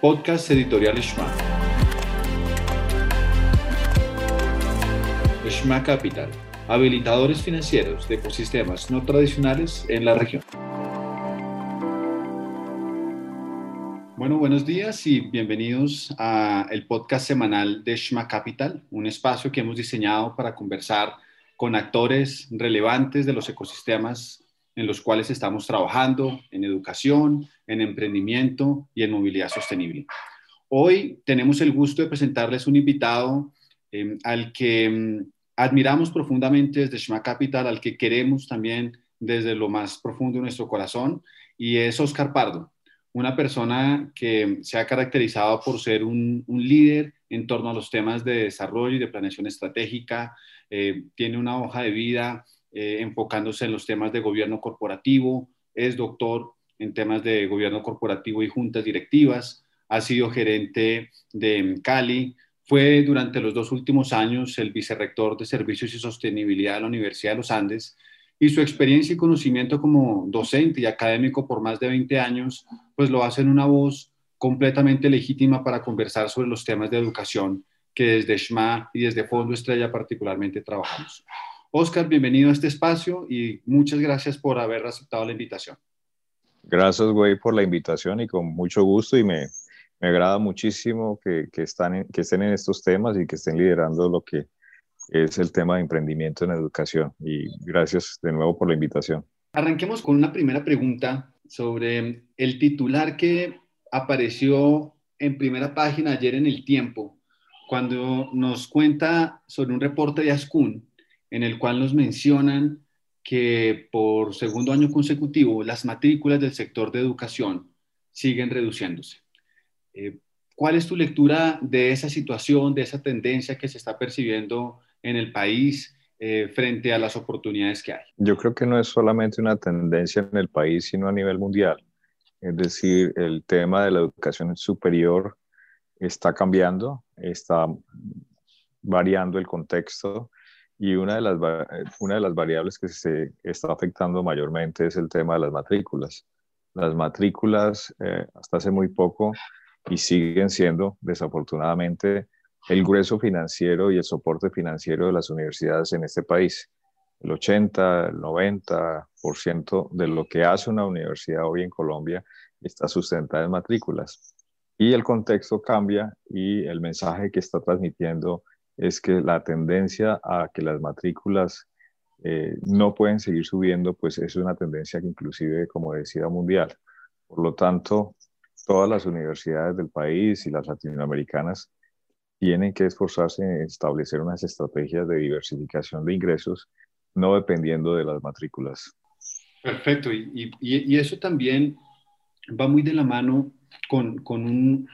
Podcast Editorial Shma. Shma Capital, habilitadores financieros de ecosistemas no tradicionales en la región. Bueno, buenos días y bienvenidos a el podcast semanal de Shma Capital, un espacio que hemos diseñado para conversar con actores relevantes de los ecosistemas en los cuales estamos trabajando en educación, en emprendimiento y en movilidad sostenible. Hoy tenemos el gusto de presentarles un invitado em, al que em, admiramos profundamente desde Shma Capital, al que queremos también desde lo más profundo de nuestro corazón, y es Oscar Pardo, una persona que se ha caracterizado por ser un, líder en torno a los temas de desarrollo y de planeación estratégica, eh, tiene una hoja de vida eh, enfocándose en los temas de gobierno corporativo, es doctor en temas de gobierno corporativo y juntas directivas, ha sido gerente de Cali, fue durante los dos últimos años el vicerrector de Servicios y Sostenibilidad de la Universidad de los Andes y su experiencia y conocimiento como docente y académico por más de 20 años, pues lo hace en una voz completamente legítima para conversar sobre los temas de educación que desde SHMA y desde Fondo Estrella particularmente trabajamos. Oscar, bienvenido a este espacio y muchas gracias por haber aceptado la invitación. Gracias, güey, por la invitación y con mucho gusto y me, me agrada muchísimo que, que, están que estén en estos temas y que estén liderando lo que es el tema de emprendimiento en educación. Y gracias de nuevo por la invitación. Arranquemos con una primera pregunta sobre el titular que apareció en primera página ayer en El Tiempo, cuando nos cuenta sobre un reporte de Ascun en el cual nos mencionan que por segundo año consecutivo las matrículas del sector de educación siguen reduciéndose. Eh, ¿Cuál es tu lectura de esa situación, de esa tendencia que se está percibiendo en el país eh, frente a las oportunidades que hay? Yo creo que no es solamente una tendencia en el país, sino a nivel mundial. Es decir, el tema de la educación superior está cambiando, está variando el contexto y una de, las, eh, una de las variables que se está afectando mayormente es el tema de las matrículas. Las matrículas eh, hasta hace muy poco y siguen siendo desafortunadamente el grueso financiero y el soporte financiero de las universidades en este país. El 80, el 90% de lo que hace una universidad hoy en Colombia está sustentada en matrículas. Y el contexto cambia y el mensaje que está transmitiendo es que la tendencia a que las matrículas eh, no pueden seguir subiendo, pues es una tendencia que inclusive, como decía, mundial. Por lo tanto, todas las universidades del país y las latinoamericanas tienen que esforzarse en establecer unas estrategias de diversificación de ingresos, no dependiendo de las matrículas. Perfecto, y, y, eso también va muy de la mano con, con un,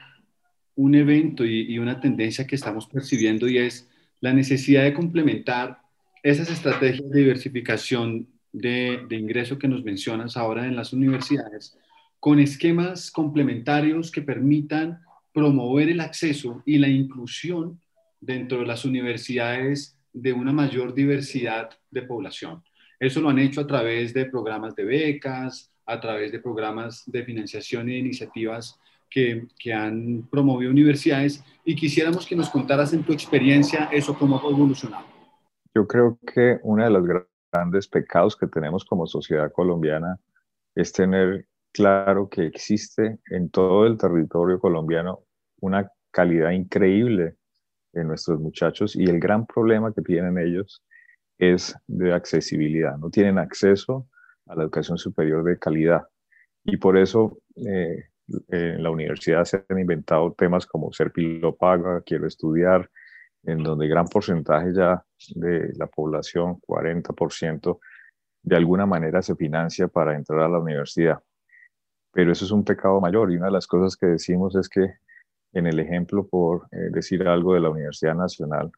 un evento y, una tendencia que estamos percibiendo y es la necesidad de complementar esas estrategias de diversificación de, de, ingreso que nos mencionas ahora en las universidades con esquemas complementarios que permitan promover el acceso y la inclusión dentro de las universidades de una mayor diversidad de población. Eso lo han hecho a través de programas de becas, a través de programas de financiación de iniciativas que, han promovido universidades y quisiéramos que nos contaras en tu experiencia eso cómo ha evolucionado. Yo creo que uno de los grandes pecados que tenemos como sociedad colombiana es tener claro que existe en todo el territorio colombiano una calidad increíble en nuestros muchachos y el gran problema que tienen ellos es de accesibilidad. No tienen acceso a la educación superior de calidad. Y por eso eh, en la universidad se han inventado temas como ser paga, quiero estudiar, en donde gran porcentaje ya de la población, 40%, de alguna manera se financia para entrar a la universidad. Pero eso es un pecado mayor y una de las cosas que decimos es que en el ejemplo, por eh, decir algo de la Universidad Nacional,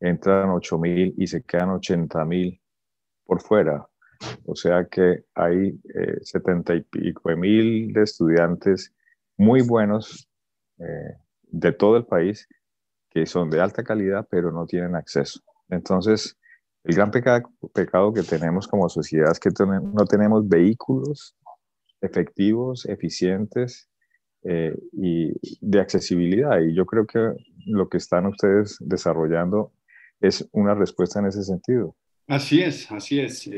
entran 8.000 y se quedan 80.000 por fuera. O sea que hay eh, 70 y pico mil de estudiantes muy buenos eh, de todo el país que son de alta calidad pero no tienen acceso. Entonces, el gran pecado que tenemos como sociedad es que no tenemos vehículos efectivos, eficientes eh, y de accesibilidad. Y yo creo que lo que están ustedes desarrollando es una respuesta en ese sentido. Así es, así es.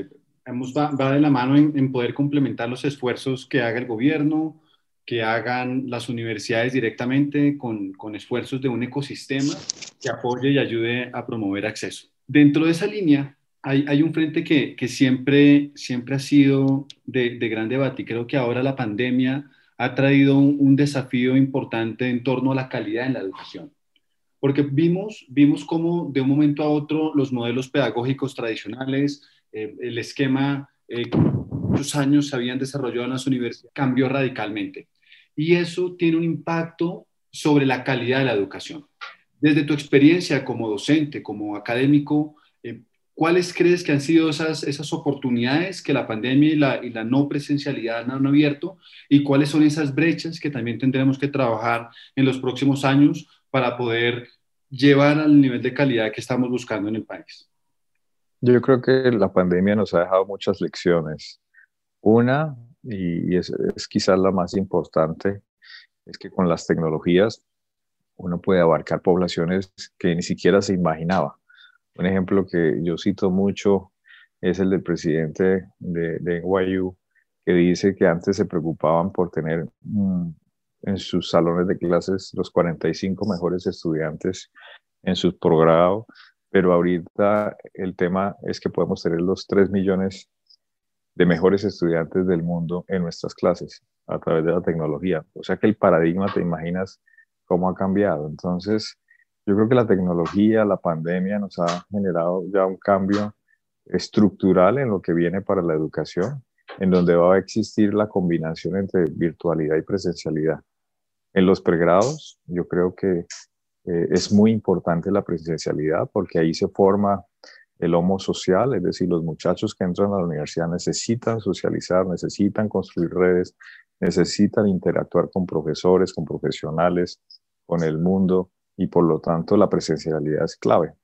Eh, va, va, de la mano en, en, poder complementar los esfuerzos que haga el gobierno, que hagan las universidades directamente con, con esfuerzos de un ecosistema que apoye y ayude a promover acceso. Dentro de esa línea, hay, hay, un frente que, que, siempre, siempre ha sido de, de, gran debate y creo que ahora la pandemia ha traído un, un, desafío importante en torno a la calidad en la educación. Porque vimos, vimos cómo de un momento a otro los modelos pedagógicos tradicionales, eh, el esquema eh, que muchos años se habían desarrollado en las universidades, cambió radicalmente. Y eso tiene un impacto sobre la calidad de la educación. Desde tu experiencia como docente, como académico, eh, ¿cuáles crees que han sido esas, esas oportunidades que la pandemia y la, y la no presencialidad han abierto? ¿Y cuáles son esas brechas que también tendremos que trabajar en los próximos años para poder llevar al nivel de calidad que estamos buscando en el país? Yo creo que la pandemia nos ha dejado muchas lecciones. Una, y es, es quizás la más importante, es que con las tecnologías uno puede abarcar poblaciones que ni siquiera se imaginaba. Un ejemplo que yo cito mucho es el del presidente de, de NYU, que dice que antes se preocupaban por tener mm, en sus salones de clases los 45 mejores estudiantes en su progrado, pero ahorita el tema es que podemos tener los 3 millones de mejores estudiantes del mundo en nuestras clases a través de la tecnología. O sea que el paradigma, te imaginas cómo ha cambiado. Entonces, yo creo que la tecnología, la pandemia nos ha generado ya un cambio estructural en lo que viene para la educación, en donde va a existir la combinación entre virtualidad y presencialidad. En los pregrados, yo creo que eh, es muy importante la presencialidad porque ahí se forma el homo social, es decir, los muchachos que entran a la universidad necesitan socializar, necesitan construir redes, necesitan interactuar con profesores, con profesionales, con el mundo y por lo tanto la presencialidad es clave.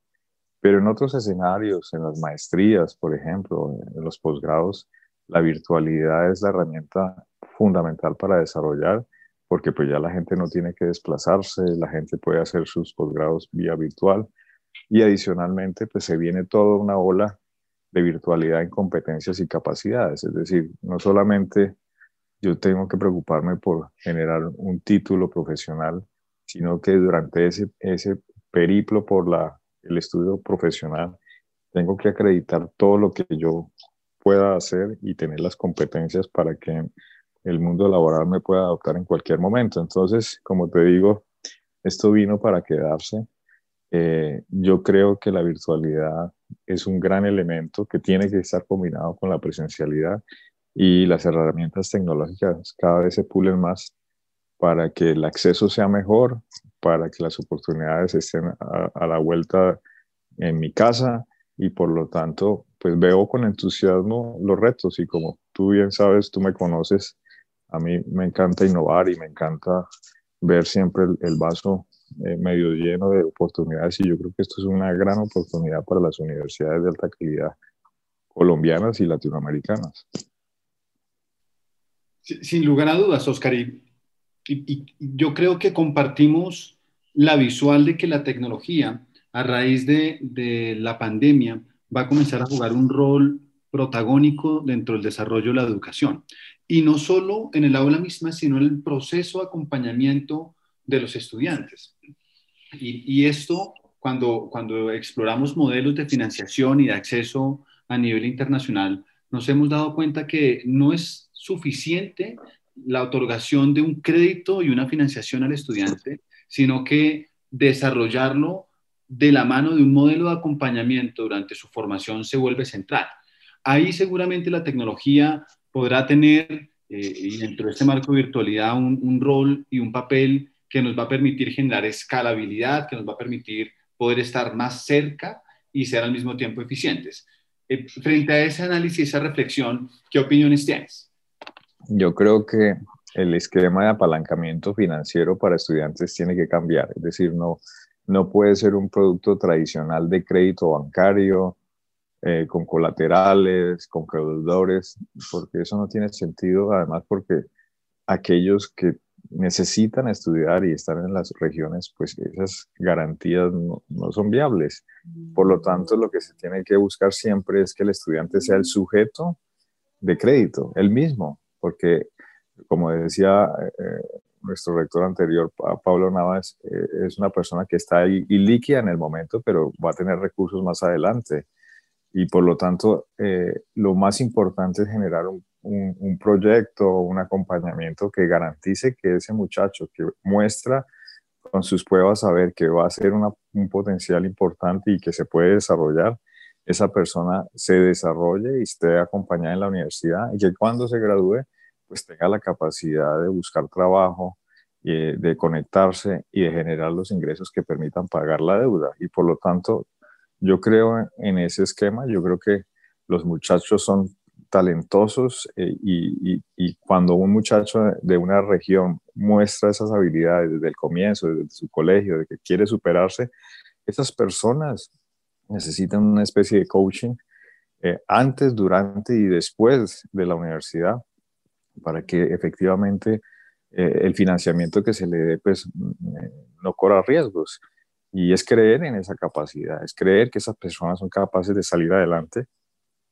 Pero en otros escenarios, en las maestrías, por ejemplo, en los posgrados, la virtualidad es la herramienta fundamental para desarrollar porque pues ya la gente no tiene que desplazarse, la gente puede hacer sus posgrados vía virtual. Y adicionalmente pues se viene toda una ola de virtualidad en competencias y capacidades, es decir, no solamente yo tengo que preocuparme por generar un título profesional, sino que durante ese, ese periplo por la, el estudio profesional tengo que acreditar todo lo que yo pueda hacer y tener las competencias para que el mundo laboral me puede adoptar en cualquier momento. Entonces, como te digo, esto vino para quedarse. Eh, yo creo que la virtualidad es un gran elemento que tiene que estar combinado con la presencialidad y las herramientas tecnológicas cada vez se pulen más para que el acceso sea mejor, para que las oportunidades estén a, a la vuelta en mi casa y por lo tanto, pues veo con entusiasmo los retos y como tú bien sabes, tú me conoces, a mí me encanta innovar y me encanta ver siempre el, vaso eh, medio lleno de oportunidades y yo creo que esto es una gran oportunidad para las universidades de alta calidad colombianas y latinoamericanas. Sin lugar a dudas, Oscar, y, yo creo que compartimos la visual de que la tecnología, a raíz de la pandemia, va a comenzar a jugar un rol protagónico dentro del desarrollo de la educación y no solo en el aula misma, sino en el proceso de acompañamiento de los estudiantes. Y, esto, cuando, cuando exploramos modelos de financiación y de acceso a nivel internacional, nos hemos dado cuenta que no es suficiente la otorgación de un crédito y una financiación al estudiante, sino que desarrollarlo de la mano de un modelo de acompañamiento durante su formación se vuelve central. Ahí seguramente la tecnología podrá tener, eh, y dentro de este marco de virtualidad, un, rol y un papel que nos va a permitir generar escalabilidad, que nos va a permitir poder estar más cerca y ser al mismo tiempo eficientes. Eh, frente a ese análisis, esa reflexión, ¿qué opiniones tienes? Yo creo que el esquema de apalancamiento financiero para estudiantes tiene que cambiar, es decir, no, no puede ser un producto tradicional de crédito bancario, eh, con colaterales, con creadores, porque eso no tiene sentido, además porque aquellos que necesitan estudiar y estar en las regiones, pues esas garantías no, son viables. Por lo tanto, lo que se tiene que buscar siempre es que el estudiante sea el sujeto de crédito, el mismo, porque como decía eh, nuestro rector anterior, Pablo Navas, eh, es una persona que está ahí líquida en el momento, pero va a tener recursos más adelante. Y por lo tanto, eh, lo más importante es generar un, un, proyecto, un acompañamiento que garantice que ese muchacho que muestra con sus pruebas a ver que va a ser un potencial importante y que se puede desarrollar, esa persona se desarrolle y esté acompañada en la universidad y que cuando se gradúe pues tenga la capacidad de buscar trabajo, y de conectarse y de generar los ingresos que permitan pagar la deuda. Y por lo tanto, yo creo en ese esquema, yo creo que los muchachos son talentosos eh, y, y, cuando un muchacho de una región muestra esas habilidades desde el comienzo, desde su colegio, de que quiere superarse, esas personas necesitan una especie de coaching eh, antes, durante y después de la universidad para que efectivamente eh, el financiamiento que se le dé pues no corra riesgos. Y es creer en esa capacidad, es creer que esas personas son capaces de salir adelante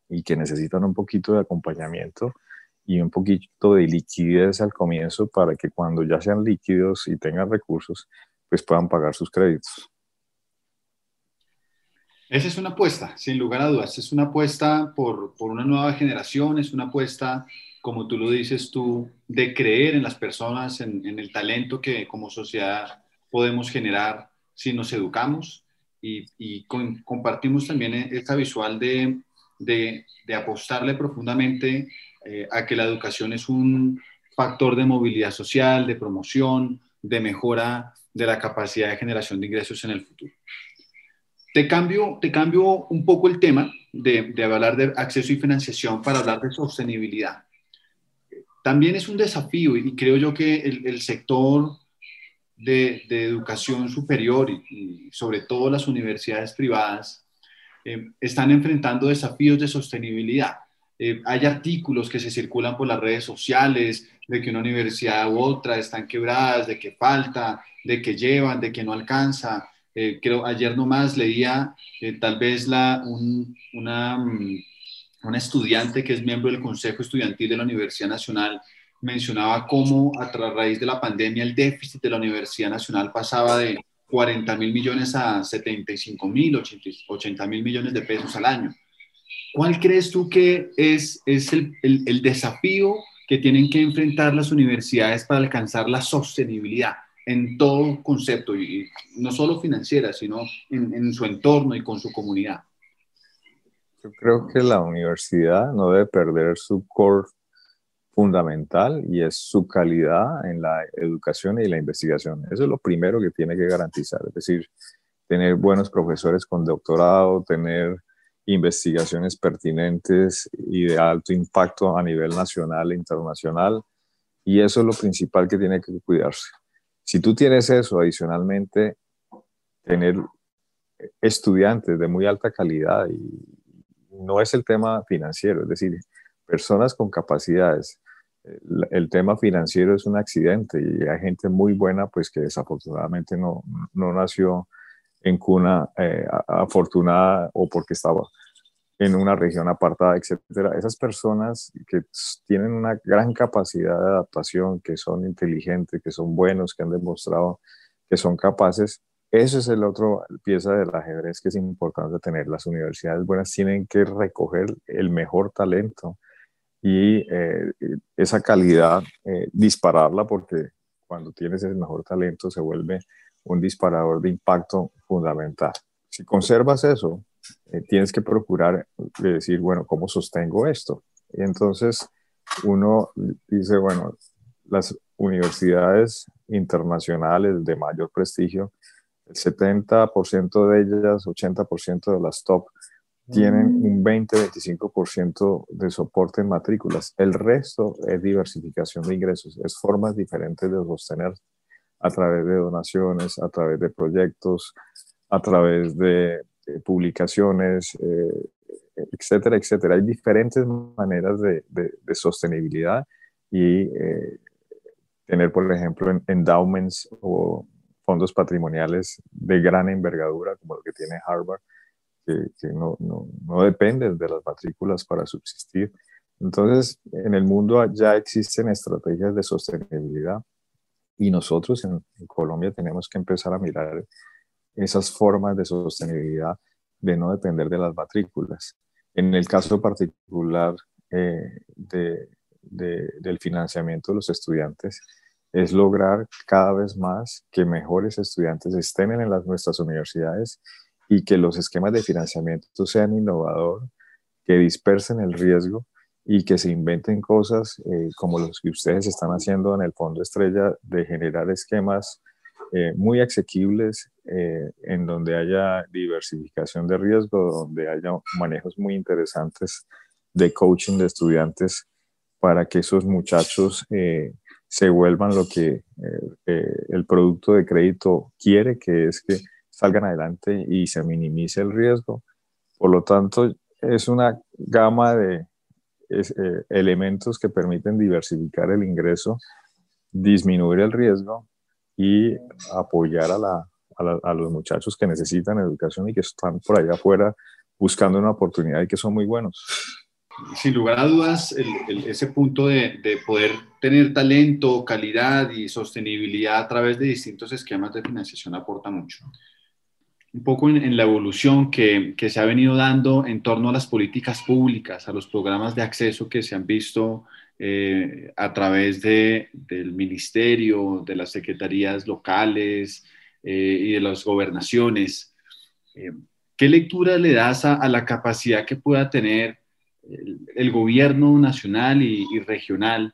y que necesitan un poquito de acompañamiento y un poquito de liquidez al comienzo para que cuando ya sean líquidos y tengan recursos, pues puedan pagar sus créditos. Esa es una apuesta, sin lugar a dudas. Es una apuesta por, por una nueva generación, es una apuesta como tú lo dices tú, de creer en las personas, en, el talento que como sociedad podemos generar si nos educamos y, compartimos también esta visual de, de, apostarle profundamente eh, a que la educación es un factor de movilidad social, de promoción, de mejora de la capacidad de generación de ingresos en el futuro. Te cambio, te cambio un poco el tema de, de hablar de acceso y financiación para hablar de sostenibilidad también es un desafío y creo yo que el, sector de, educación superior y, sobre todo las universidades privadas eh, están enfrentando desafíos de sostenibilidad. Eh, hay artículos que se circulan por las redes sociales de que una universidad u otra están quebradas, de que falta, de que llevan, de que no alcanza. Eh, creo ayer nomás leía tal vez la, una mm, una estudiante que es miembro del Consejo Estudiantil de la Universidad Nacional mencionaba cómo a raíz de la pandemia el déficit de la Universidad Nacional pasaba de 40 mil millones a 75 mil, 80 mil millones de pesos al año. ¿Cuál crees tú que es, es el, el, desafío que tienen que enfrentar las universidades para alcanzar la sostenibilidad en todo concepto, y no solo financiera, sino en, en su entorno y con su comunidad? Yo creo que la universidad no debe perder su core fundamental y es su calidad en la educación y la investigación. Eso es lo primero que tiene que garantizar, es decir, tener buenos profesores con doctorado, tener investigaciones pertinentes y de alto impacto a nivel nacional e internacional. Y eso es lo principal que tiene que cuidarse. Si tú tienes eso, adicionalmente, tener estudiantes de muy alta calidad y no es el tema financiero, es decir, personas con capacidades. El, tema financiero es un accidente y hay gente muy buena, pues que desafortunadamente no, no nació en cuna eh, afortunada o porque estaba en una región apartada, etcétera. Esas personas que tienen una gran capacidad de adaptación, que son inteligentes, que son buenos, que han demostrado que son capaces, eso es el otro pieza del ajedrez que es importante tener. Las universidades buenas tienen que recoger el mejor talento y eh, esa calidad eh, dispararla porque cuando tienes el mejor talento se vuelve un disparador de impacto fundamental. Si conservas eso, eh, tienes que procurar decir, bueno, ¿cómo sostengo esto? Y entonces uno dice, bueno, las universidades internacionales de mayor prestigio el 70% de ellas, 80% de las top, tienen mm. un 20-25% de soporte en matrículas. El resto es diversificación de ingresos, es formas diferentes de sostener a través de donaciones, a través de proyectos, a través de publicaciones, eh, etcétera, etcétera. Hay diferentes maneras de, de, sostenibilidad y eh, tener, por ejemplo, endowments o fondos patrimoniales de gran envergadura, como lo que tiene Harvard, que, no, no, no, dependen de las matrículas para subsistir. Entonces, en el mundo ya existen estrategias de sostenibilidad y nosotros en, Colombia tenemos que empezar a mirar esas formas de sostenibilidad de no depender de las matrículas. En el caso particular eh, de, del financiamiento de los estudiantes, es lograr cada vez más que mejores estudiantes estén en las, nuestras universidades y que los esquemas de financiamiento sean innovadores, que dispersen el riesgo y que se inventen cosas eh, como los que ustedes están haciendo en el Fondo Estrella de generar esquemas eh, muy asequibles eh, en donde haya diversificación de riesgo, donde haya manejos muy interesantes de coaching de estudiantes para que esos muchachos se vuelvan lo que el producto de crédito quiere, que es que salgan adelante y se minimice el riesgo. Por lo tanto, es una gama de eh, elementos que permiten diversificar el ingreso, disminuir el riesgo y apoyar a, la, a, los muchachos que necesitan educación y que están por allá afuera buscando una oportunidad y que son muy buenos. Sin lugar a dudas, ese punto de, de, poder tener talento, calidad y sostenibilidad a través de distintos esquemas de financiación aporta mucho un poco en, la evolución que, que, se ha venido dando en torno a las políticas públicas, a los programas de acceso que se han visto eh, a través de, del ministerio, de las secretarías locales eh, y de las gobernaciones. Eh, ¿Qué lectura le das a, la capacidad que pueda tener el, gobierno nacional y, y regional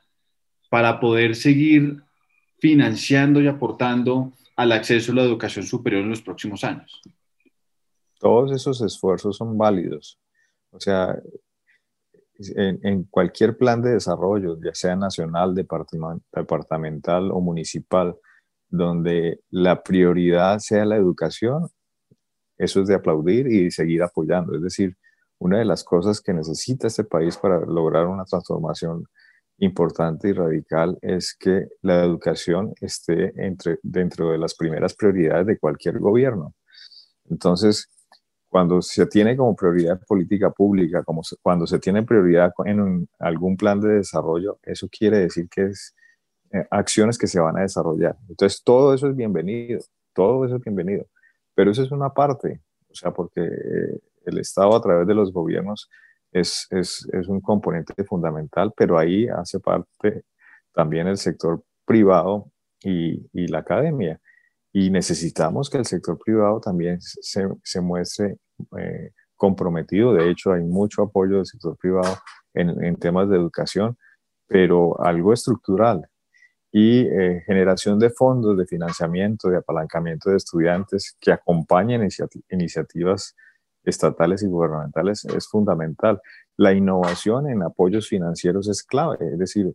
para poder seguir financiando y aportando al acceso a la educación superior en los próximos años. Todos esos esfuerzos son válidos. O sea, en, cualquier plan de desarrollo, ya sea nacional, departamental o municipal, donde la prioridad sea la educación, eso es de aplaudir y seguir apoyando. Es decir, una de las cosas que necesita este país para lograr una transformación importante y radical es que la educación esté entre, dentro de las primeras prioridades de cualquier gobierno. Entonces, cuando se tiene como prioridad política pública, como cuando se tiene prioridad en algún plan de desarrollo, eso quiere decir que es eh, acciones que se van a desarrollar. Entonces, todo eso es bienvenido, todo eso es bienvenido, pero eso es una parte, o sea, porque eh, el Estado a través de los gobiernos es, es, es un componente fundamental, pero ahí hace parte también el sector privado y, y la academia. Y necesitamos que el sector privado también se, se muestre eh, comprometido. De hecho, hay mucho apoyo del sector privado en, en temas de educación, pero algo estructural y eh, generación de fondos de financiamiento, de apalancamiento de estudiantes que acompañen iniciativas estatales y gubernamentales es fundamental. La innovación en apoyos financieros es clave, es decir,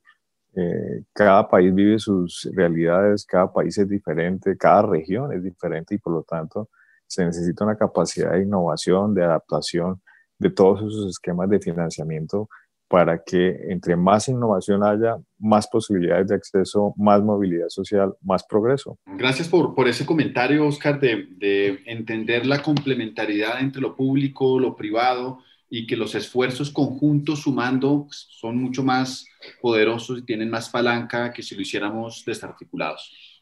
eh, cada país vive sus realidades, cada país es diferente, cada región es diferente y por lo tanto se necesita una capacidad de innovación, de adaptación de todos esos esquemas de financiamiento para que entre más innovación haya, más posibilidades de acceso, más movilidad social, más progreso. Gracias por, por ese comentario, Oscar, de, de, entender la complementariedad entre lo público, lo privado y que los esfuerzos conjuntos sumando son mucho más poderosos y tienen más palanca que si lo hiciéramos desarticulados.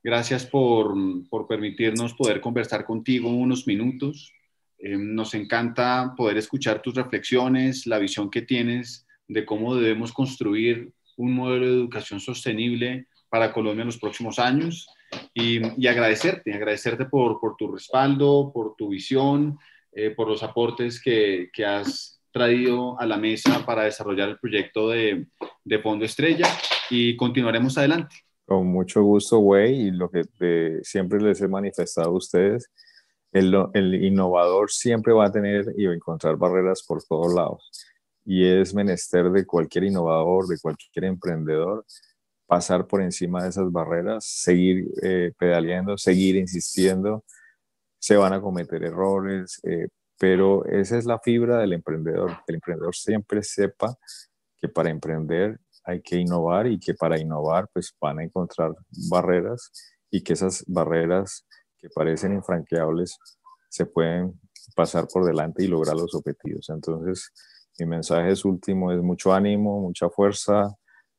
Gracias por, por permitirnos poder conversar contigo unos minutos. Eh, nos encanta poder escuchar tus reflexiones, la visión que tienes de cómo debemos construir un modelo de educación sostenible para Colombia en los próximos años y, agradecerte, agradecerte por, tu respaldo, por tu visión, eh, por los aportes que, has traído a la mesa para desarrollar el proyecto de, de Fondo Estrella y continuaremos adelante. Con mucho gusto, güey, y lo que siempre les he manifestado a ustedes el, innovador siempre va a tener y va a encontrar barreras por todos lados. Y es menester de cualquier innovador, de cualquier emprendedor, pasar por encima de esas barreras, seguir eh, pedaleando, seguir insistiendo. Se van a cometer errores, eh, pero esa es la fibra del emprendedor. El emprendedor siempre sepa que para emprender hay que innovar y que para innovar pues van a encontrar barreras y que esas barreras que parecen infranqueables se pueden pasar por delante y lograr los objetivos. Entonces, mi mensaje es último, es mucho ánimo, mucha fuerza,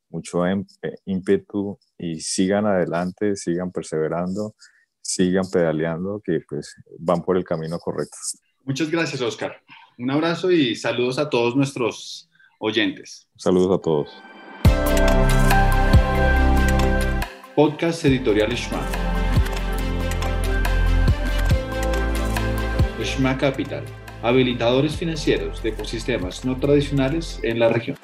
mucho em, eh, ímpetu y sigan adelante, sigan perseverando, sigan pedaleando, que pues van por el camino correcto. Muchas gracias, Oscar. Un abrazo y saludos a todos nuestros oyentes. Saludos a todos. Podcast Editorial Shma. Shma Capital, habilitadores financieros de ecosistemas no tradicionales en la región.